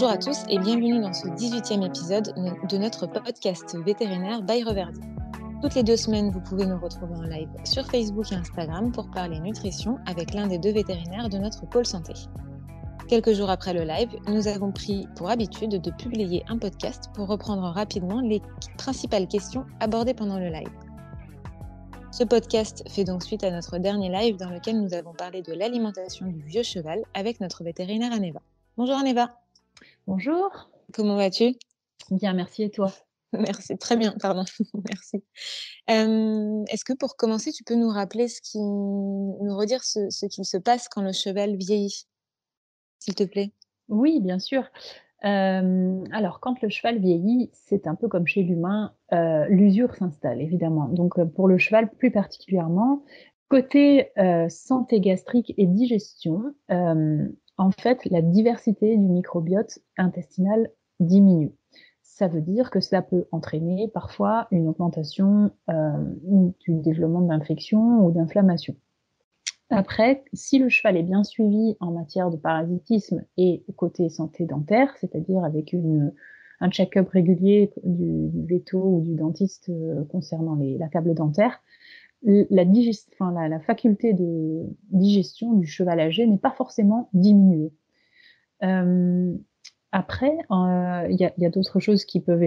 Bonjour à tous et bienvenue dans ce 18e épisode de notre podcast vétérinaire by Reverdy. Toutes les deux semaines, vous pouvez nous retrouver en live sur Facebook et Instagram pour parler nutrition avec l'un des deux vétérinaires de notre pôle santé. Quelques jours après le live, nous avons pris pour habitude de publier un podcast pour reprendre rapidement les principales questions abordées pendant le live. Ce podcast fait donc suite à notre dernier live dans lequel nous avons parlé de l'alimentation du vieux cheval avec notre vétérinaire Aneva. Bonjour Aneva. Bonjour. Comment vas-tu? Bien, merci et toi? Merci, très bien, pardon, merci. Est-ce que pour commencer, tu peux nous rappeler ce qui, nous redire ce, ce qu'il se passe quand le cheval vieillit, s'il te plaît Oui, bien sûr. alors, quand le cheval vieillit, c'est un peu comme chez l'humain, euh, l'usure s'installe, évidemment. Donc, euh, pour le cheval plus particulièrement, côté euh, santé gastrique et digestion, en fait, la diversité du microbiote intestinal diminue. Ça veut dire que cela peut entraîner parfois une augmentation euh, du développement d'infection ou d'inflammation. Après, si le cheval est bien suivi en matière de parasitisme et côté santé dentaire, c'est-à-dire avec un check-up régulier du, du véto ou du dentiste euh, concernant la câble dentaire, la, faculté de digestion du cheval âgé n'est pas forcément diminuée. Euh, après, euh, il y a, d'autres choses qui peuvent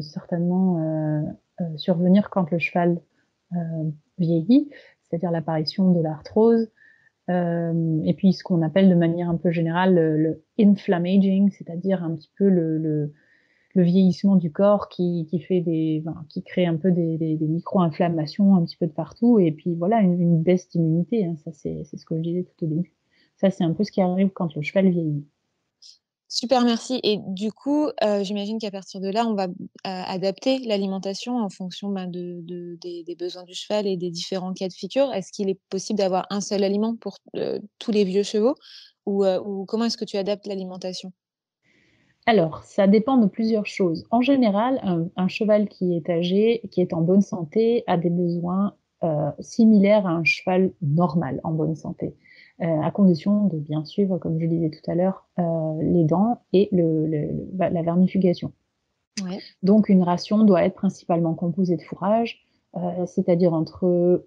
certainement euh, euh, survenir quand le cheval vieillit, c'est-à-dire l'apparition de l'arthrose, et puis ce qu'on appelle de manière un peu générale le, inflammaging, c'est-à-dire un petit peu le le vieillissement du corps qui, qui fait des, qui crée un peu des, des, micro-inflammations un petit peu de partout et puis voilà une, baisse d'immunité. Hein, ça c'est ce que je disais tout au début. Ça c'est un peu ce qui arrive quand le cheval vieillit. Super, merci. Et du coup, euh, j'imagine qu'à partir de là, on va euh, adapter l'alimentation en fonction ben, de, de, des, des, besoins du cheval et des différents cas de figure. Est-ce qu'il est possible d'avoir un seul aliment pour euh, tous les vieux chevaux? Ou, ou comment est-ce que tu adaptes l'alimentation? Alors, ça dépend de plusieurs choses. En général, un, cheval qui est âgé, qui est en bonne santé, a des besoins euh, similaires à un cheval normal en bonne santé, euh, à condition de bien suivre, comme je disais tout à l'heure, euh, les dents et le, bah, la vermifugation. Donc, une ration doit être principalement composée de fourrage, c'est-à-dire entre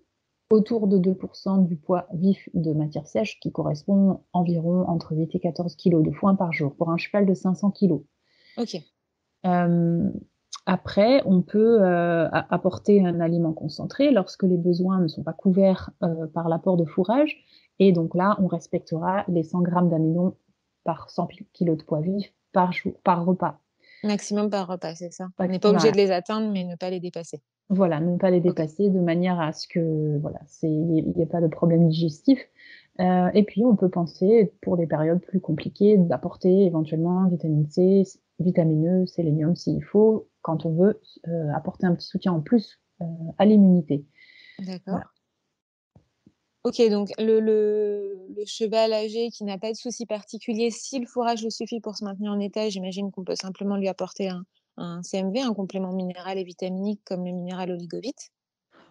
autour de 2% du poids vif de matière sèche, qui correspond environ entre 8 et 14 kg de foin par jour pour un cheval de 500 kg. Ok. Euh, après, on peut euh, apporter un aliment concentré lorsque les besoins ne sont pas couverts euh, par l'apport de fourrage. Et donc là, on respectera les 100 grammes d'amidon par 100 kg de poids vif par jour, par repas. Maximum par repas, c'est ça. On n'est pas obligé de les atteindre, mais ne pas les dépasser. Voilà, ne pas les dépasser de manière à ce que voilà, il n'y ait pas de problème digestif. Euh, et puis on peut penser pour les périodes plus compliquées d'apporter éventuellement vitamine C, vitamine E, sélénium s'il faut, quand on veut euh, apporter un petit soutien en plus euh, à l'immunité. D'accord. Ok, donc le, le, le, cheval âgé qui n'a pas de souci particulier, si le fourrage le suffit pour se maintenir en état, j'imagine qu'on peut simplement lui apporter un, un, CMV, un complément minéral et vitaminique comme le minéral oligovite.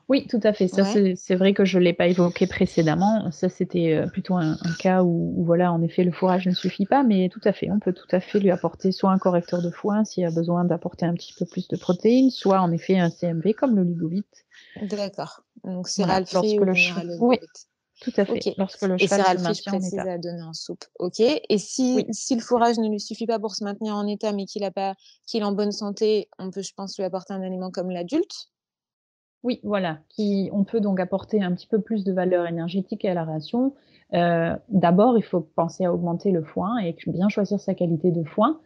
Oui, tout à fait. Ça, ouais. c'est vrai que je ne l'ai pas évoqué précédemment. Ça, c'était euh, plutôt un, un cas où, où, voilà, en effet, le fourrage ne suffit pas, mais tout à fait, on peut tout à fait lui apporter soit un correcteur de foin s'il a besoin d'apporter un petit peu plus de protéines, soit en effet un CMV comme le ligovite. D'accord. Donc céréales voilà, lorsque le cheval. Oui, tout à fait. Okay. Lorsque le cheval et céréales fraîches précises à donner en soupe. Ok. Et si, oui. si le fourrage ne lui suffit pas pour se maintenir en état, mais qu'il a pas, qu'il est en bonne santé, on peut, je pense, lui apporter un aliment comme l'adulte? Oui, voilà. Qui, on peut donc apporter un petit peu plus de valeur énergétique à la ration. Euh, D'abord, il faut penser à augmenter le foin et bien choisir sa qualité de foin.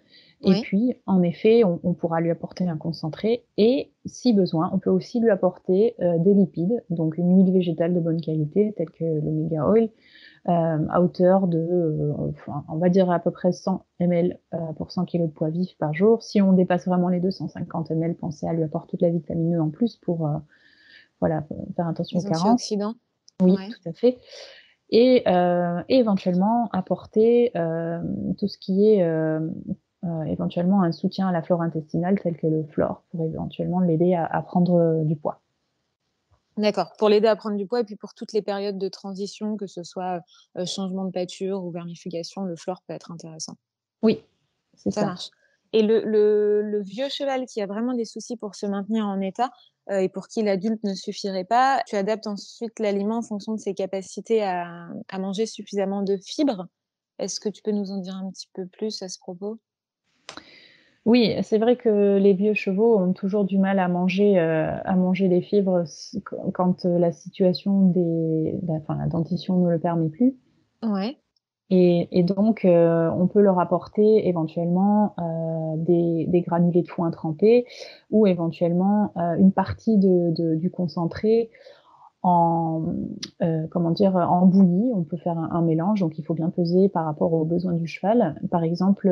Et puis, en effet, on, on, pourra lui apporter un concentré et, si besoin, on peut aussi lui apporter euh, des lipides, donc une huile végétale de bonne qualité, telle que l'oméga oil, euh, à hauteur de, euh, enfin, on va dire à peu près 100 ml pour 100 kg de poids vif par jour. Si on dépasse vraiment les 250 ml, pensez à lui apporter toute la vitamine E en plus pour, voilà, faire attention aux carences. Oui, ouais. tout à fait. Et, et, éventuellement apporter tout ce qui est éventuellement un soutien à la flore intestinale tel que le flore pour éventuellement l'aider à, à, prendre euh, du poids. D'accord, pour l'aider à prendre du poids et puis pour toutes les périodes de transition, que ce soit euh, changement de pâture ou vermifugation, le flore peut être intéressant. Oui, ça, ça, marche. Et le, le, le, vieux cheval qui a vraiment des soucis pour se maintenir en état euh, et pour qui l'adulte ne suffirait pas, tu adaptes ensuite l'aliment en fonction de ses capacités à, à manger suffisamment de fibres. Est-ce que tu peux nous en dire un petit peu plus à ce propos? Oui, c'est vrai que les vieux chevaux ont toujours du mal à manger, euh, à manger les fibres quand euh, la situation des, enfin, la dentition ne le permet plus. Ouais. Et, et donc, euh, on peut leur apporter éventuellement euh, des, des, granulés de foin trempés ou éventuellement une partie de, de, du concentré en comment dire en bouillie. On peut faire un, un, mélange, donc il faut bien peser par rapport aux besoins du cheval. Par exemple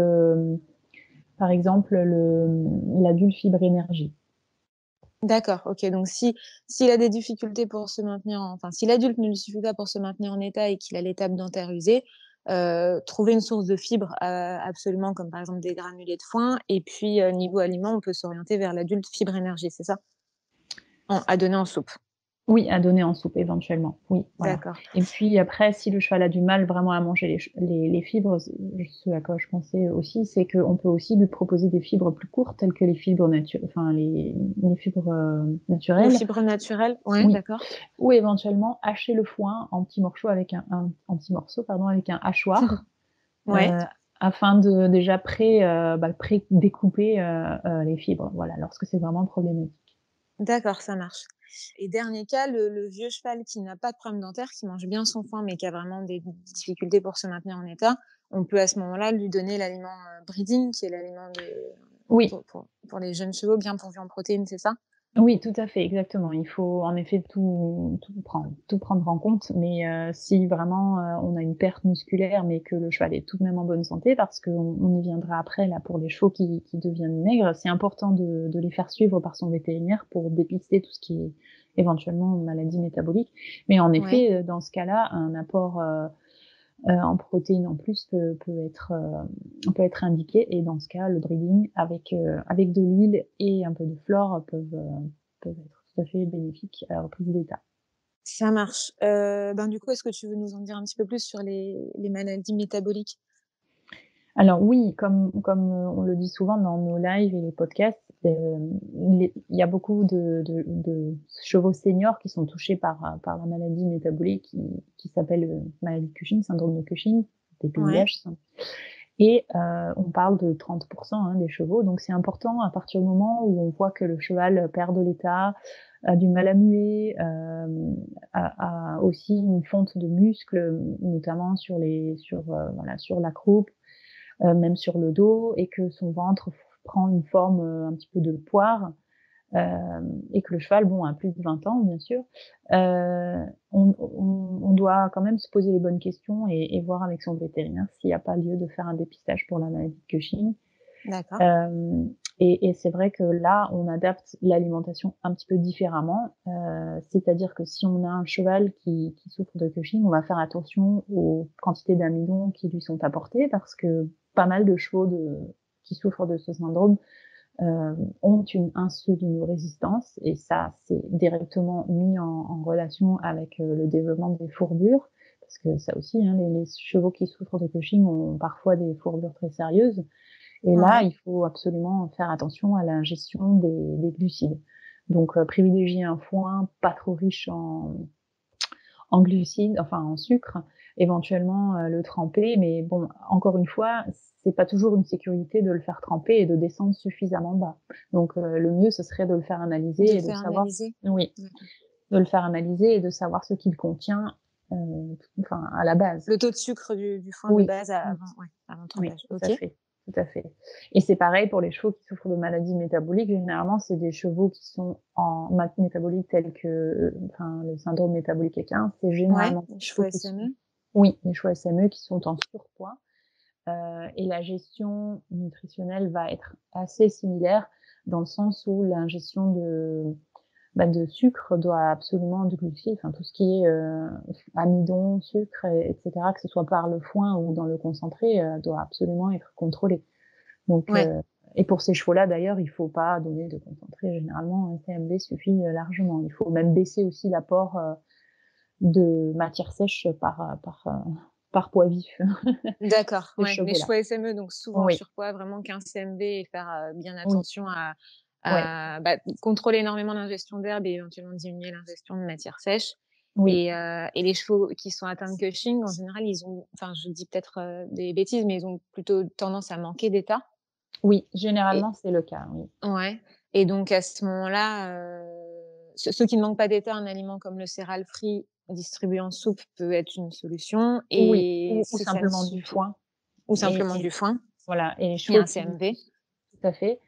par exemple l'adulte fibre énergie. D'accord, ok. Donc si s'il a des difficultés pour se maintenir, en, enfin si l'adulte ne lui suffit pas pour se maintenir en état et qu'il a l'étape dentaire usée, euh, trouver une source de fibres euh, absolument comme par exemple des granulés de foin. Et puis euh, niveau aliment, on peut s'orienter vers l'adulte fibre énergie, c'est ça? À donner en soupe. Oui, à donner en soupe éventuellement. Oui. D'accord. Et puis après, si le cheval a du mal vraiment à manger les, les, les fibres, ce à quoi je pensais aussi, c'est qu'on peut aussi lui proposer des fibres plus courtes, telles que les fibres naturelles, enfin les, les fibres euh, naturelles. Les fibres naturelles, ouais, oui. d'accord. Ou éventuellement hacher le foin en petits morceaux avec un, un en petits morceaux, pardon, avec un hachoir. ouais. Euh, afin de déjà pré, euh, bah, pré découper les fibres. Voilà, lorsque c'est vraiment problématique. D'accord, ça marche. Et dernier cas, le, le vieux cheval qui n'a pas de problème dentaire, qui mange bien son foin, mais qui a vraiment des difficultés pour se maintenir en état, on peut à ce moment-là lui donner l'aliment euh, breeding, qui est l'aliment de... oui. pour, pour, pour, les jeunes chevaux bien pourvus en protéines, c'est ça? Oui, tout à fait, exactement. Il faut en effet tout, tout prendre, tout prendre en compte. Mais euh, si vraiment euh, on a une perte musculaire, mais que le cheval est tout de même en bonne santé, parce qu'on on y viendra après là pour les chevaux qui, qui deviennent maigres, c'est important de, de, les faire suivre par son vétérinaire pour dépister tout ce qui est éventuellement maladie métabolique. Mais en effet, ouais. Euh, dans ce cas-là, un apport euh, en protéines en plus peut, peut être euh, peut être indiqué et dans ce cas le breeding avec euh, avec de l'huile et un peu de flore peuvent peuvent être tout à fait bénéfiques à la reprise d'état. Ça marche. ben du coup, est-ce que tu veux nous en dire un petit peu plus sur les, les maladies métaboliques? Alors oui, comme, comme on le dit souvent dans nos lives et les podcasts, euh, il y a beaucoup de, de, de, chevaux seniors qui sont touchés par, par la maladie métabolique qui, qui s'appelle euh, maladie de Cushing, syndrome de Cushing. Ouais. Et euh, on parle de 30% hein, des chevaux, donc c'est important à partir du moment où on voit que le cheval perd de l'état, a du mal à muer, euh, a, a, aussi une fonte de muscles, notamment sur les sur euh, voilà sur la croupe, euh, même sur le dos, et que son ventre prend une forme euh, un petit peu de poire, euh, et que le cheval, bon, a plus de 20 ans, bien sûr, euh, on, on, on, doit quand même se poser les bonnes questions et, et voir avec son vétérinaire s'il n'y a pas lieu de faire un dépistage pour la maladie de Cushing. D'accord. Euh, et, et c'est vrai que là, on adapte l'alimentation un petit peu différemment. Euh, C'est-à-dire que si on a un cheval qui, qui, souffre de Cushing, on va faire attention aux quantités d'amidon qui lui sont apportées parce que pas mal de chevaux de, qui souffrent de ce syndrome euh, ont une insulinorésistance et ça c'est directement mis en, en, relation avec euh, le développement des fourbures. Parce que ça aussi hein, les, les, chevaux qui souffrent de Cushing ont parfois des fourbures très sérieuses. Et là il faut absolument faire attention à l'ingestion des, des, glucides. Donc euh, privilégier un foin pas trop riche en, en glucides enfin en sucre éventuellement euh, le tremper. Mais bon, encore une fois, c'est pas toujours une sécurité de le faire tremper et de descendre suffisamment bas. Donc euh, le mieux, ce serait de le faire analyser de et de savoir. Analyser. Oui. De le faire analyser et de savoir ce qu'il contient. Euh, enfin, à la base. Le taux de sucre du, du foin oui. de base avant, ouais, avant oui, okay. Tout à fait. Et c'est pareil pour les chevaux qui souffrent de maladies métaboliques. Généralement, c'est des chevaux qui sont en métabolique tels que, enfin, le syndrome métabolique équin. C'est généralement ouais, chevaux SME. Oui, les choix SME qui sont en surpoids. Euh, et la gestion nutritionnelle va être assez similaire dans le sens où l'ingestion de, bah, de sucre doit absolument de glucides, enfin tout ce qui est euh, amidon, sucre, et, etc., que ce soit par le foin ou dans le concentré, euh, doit absolument être contrôlé. Donc, ouais. Euh, et pour ces chevaux-là, d'ailleurs, il faut pas donner de concentré. Généralement, un TMB suffit largement. Il faut même baisser aussi l'apport de matière sèche par, par, par poids vif. D'accord. les, chevaux SME, donc souvent surpoids, vraiment 15 CMV et faire bien attention à, bah, contrôler énormément l'ingestion d'herbe et éventuellement diminuer l'ingestion de matière sèche. Oui. Et, euh, et, les chevaux qui sont atteints de Cushing, en général, ils ont, enfin, je dis peut-être euh, des bêtises, mais ils ont plutôt tendance à manquer d'état. Oui, généralement, c'est le cas. Oui. Ouais. Et donc, à ce moment-là, euh, ceux qui ne manquent pas d'état, un aliment comme le céral free distribué en soupe peut être une solution. Et oui. ou, simplement du foin. Ou simplement du foin. Voilà. Et les chevaux. un CMV. Tout à fait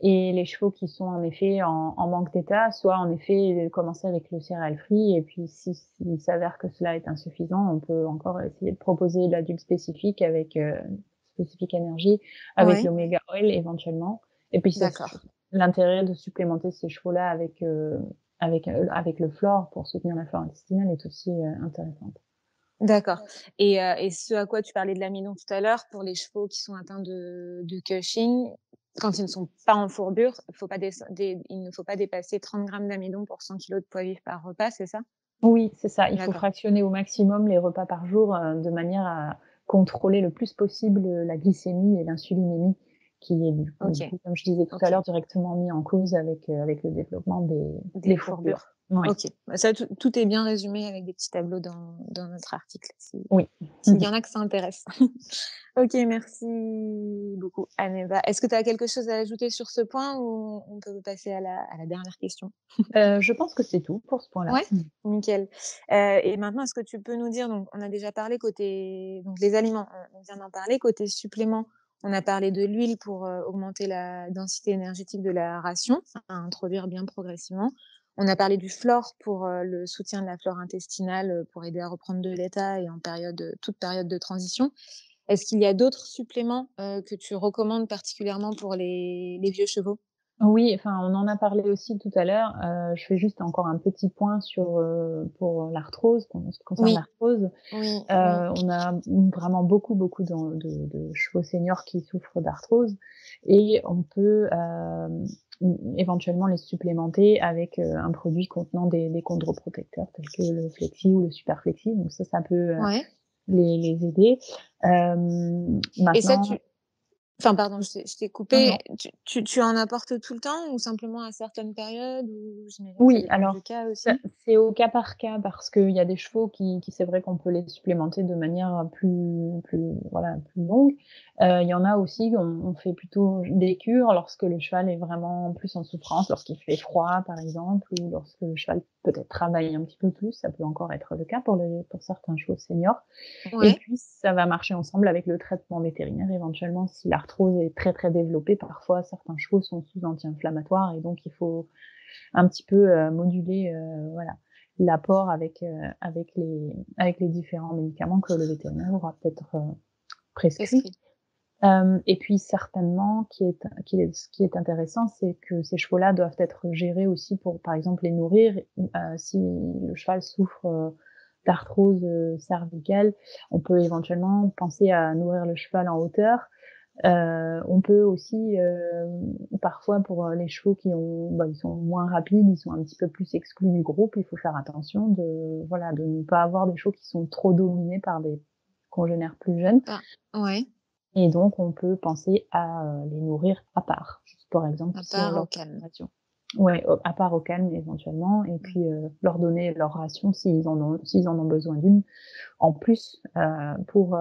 et les chevaux qui sont en effet en, en manque d'état, soit en effet commencer avec le céréal free, et puis s'il si, s'avère que cela est insuffisant, on peut encore essayer de proposer l'adulte spécifique avec euh, spécifique énergie, avec l'oméga oil éventuellement. Et puis l'intérêt de supplémenter ces chevaux-là avec euh, avec euh, avec le flore pour soutenir la flore intestinale est aussi intéressante. D'accord. Et, et ce à quoi tu parlais de l'amidon tout à l'heure, pour les chevaux qui sont atteints de, de Cushing, quand ils ne sont pas en fourbure, faut pas il ne faut pas dépasser 30 grammes d'amidon pour 100 kg de poids vif par repas, c'est ça? Oui, c'est ça. Il faut fractionner au maximum les repas par jour euh, de manière à contrôler le plus possible la glycémie et l'insulinémie qui est du coup, comme je disais tout à l'heure, directement mis en cause avec, euh, avec le développement des, des, fourbures. Ok, bah, ça tout, est bien résumé avec des petits tableaux dans, dans notre article. oui. S'il y en a que ça intéresse. ok, merci beaucoup, Aneva. Est-ce que tu as quelque chose à ajouter sur ce point ou on peut passer à la, à la dernière question? Euh, Je pense que c'est tout pour ce point-là. Ouais, nickel. Euh, et maintenant, est-ce que tu peux nous dire, donc on a déjà parlé côté donc les aliments, on vient d'en parler côté supplément. On a parlé de l'huile pour euh, augmenter la densité énergétique de la ration, à introduire bien progressivement. On a parlé du flore pour euh, le soutien de la flore intestinale, euh, pour aider à reprendre de l'état et en période, toute période de transition. Est-ce qu'il y a d'autres suppléments que tu recommandes particulièrement pour les, vieux chevaux? Oui, enfin, on en a parlé aussi tout à l'heure. je fais juste encore un petit point sur pour l'arthrose, ce qui concerne l'arthrose. Oui, On a vraiment beaucoup, beaucoup de, de, chevaux seniors qui souffrent d'arthrose, et on peut éventuellement les supplémenter avec euh, un produit contenant des, des chondroprotecteurs tels que le Flexi ou le Superflexi. Donc ça, ça peut euh, les, les, aider. Euh, Et ça, tu, Enfin, pardon, je t'ai coupé. Tu, tu, tu, en apportes tout le temps ou simplement à certaines périodes ou, Oui, alors c'est au cas par cas parce qu'il y a des chevaux qui, qui c'est vrai qu'on peut les supplémenter de manière plus, plus, voilà, plus longue. Euh, il y en a aussi, on, on, fait plutôt des cures lorsque le cheval est vraiment plus en souffrance, lorsqu'il fait froid par exemple, ou lorsque le cheval peut-être travaille un petit peu plus. Ça peut encore être le cas pour, les, pour certains chevaux seniors. Et puis ça va marcher ensemble avec le traitement vétérinaire éventuellement si la l'arthrose est très très développée, parfois certains chevaux sont sous anti-inflammatoires et donc il faut un petit peu euh, moduler euh, voilà l'apport avec euh, avec les avec les différents médicaments que le vétérinaire aura peut-être prescrit. et puis certainement, qui est, qui est, ce qui est intéressant, c'est que ces chevaux-là doivent être gérés aussi pour, par exemple, les nourrir. si le cheval souffre d'arthrose cervicale, on peut éventuellement penser à nourrir le cheval en hauteur euh, on peut aussi, euh, parfois pour les chevaux qui ont, bah, ils sont moins rapides, ils sont un petit peu plus exclus du groupe, il faut faire attention de, voilà, de ne pas avoir des chevaux qui sont trop dominés par des congénères plus jeunes. Ah, ouais. Et donc on peut penser à euh, les nourrir à part, par exemple. À part au calme. Ouais, à part au calme éventuellement, et puis euh, leur donner leur ration s'ils en ont, s'ils en ont besoin d'une, en plus euh, pour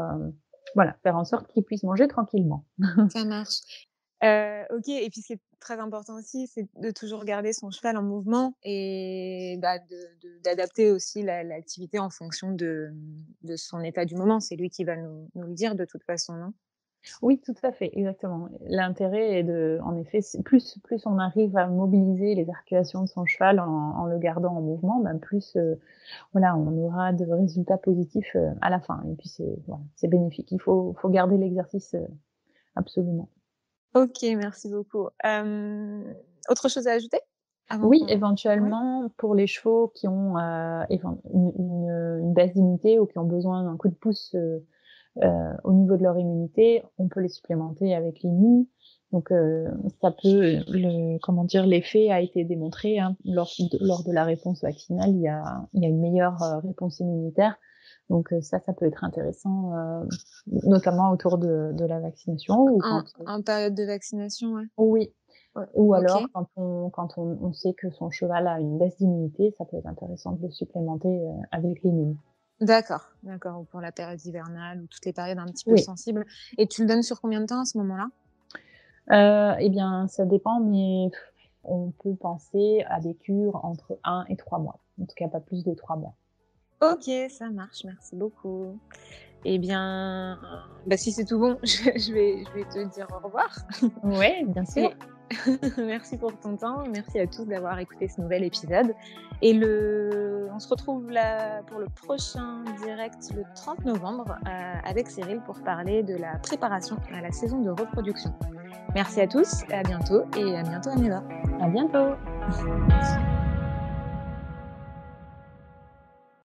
voilà, faire en sorte qu'ils puissent manger tranquillement. Ça marche. Euh, ok, et puis ce qui est très important aussi, c'est de toujours garder son cheval en mouvement et bah, d'adapter aussi l'activité en fonction de, de, son état du moment. C'est lui qui va nous, nous, le dire de toute façon, non? Oui, tout à fait, exactement. L'intérêt est de, en effet, plus plus on arrive à mobiliser les articulations de son cheval en, le gardant en mouvement, ben plus euh, voilà, on aura de résultats positifs euh, à la fin. Et puis c'est voilà, bénéfique. Il faut faut garder l'exercice euh, absolument. Ok, merci beaucoup. autre chose à ajouter Oui, éventuellement pour les chevaux qui ont une, une, une, baisse d'unité ou qui ont besoin d'un coup de pouce euh, au niveau de leur immunité, on peut les supplémenter avec l'immun. Donc euh, ça peut, le, comment dire, l'effet a été démontré hein, lors, de, lors de la réponse vaccinale, il y a, il y a une meilleure euh, réponse immunitaire Donc ça, ça peut être intéressant, notamment autour de, de la vaccination. Ou en, en, période de vaccination, ouais. Oui, ou alors, quand, on, quand on, on, sait que son cheval a une baisse d'immunité, ça peut être intéressant de le supplémenter euh, avec l'émule. D'accord, d'accord. Ou pour la période hivernale ou toutes les périodes un petit peu sensibles. Et tu le donnes sur combien de temps à ce moment-là? Euh, Eh bien, ça dépend, mais on peut penser à des cures entre 1 et 3 mois. En tout cas, pas plus de 3 mois. Ok, ça marche. Merci beaucoup. Eh bien, bah, si c'est tout bon, je, vais, je vais te dire au revoir. Oui, bien sûr. Merci pour ton temps. Merci à tous d'avoir écouté ce nouvel épisode. Et le... on se retrouve là pour le prochain direct le 30 novembre euh, avec Cyril pour parler de la préparation à la saison de reproduction. Merci à tous, à bientôt et à bientôt Améla. À bientôt.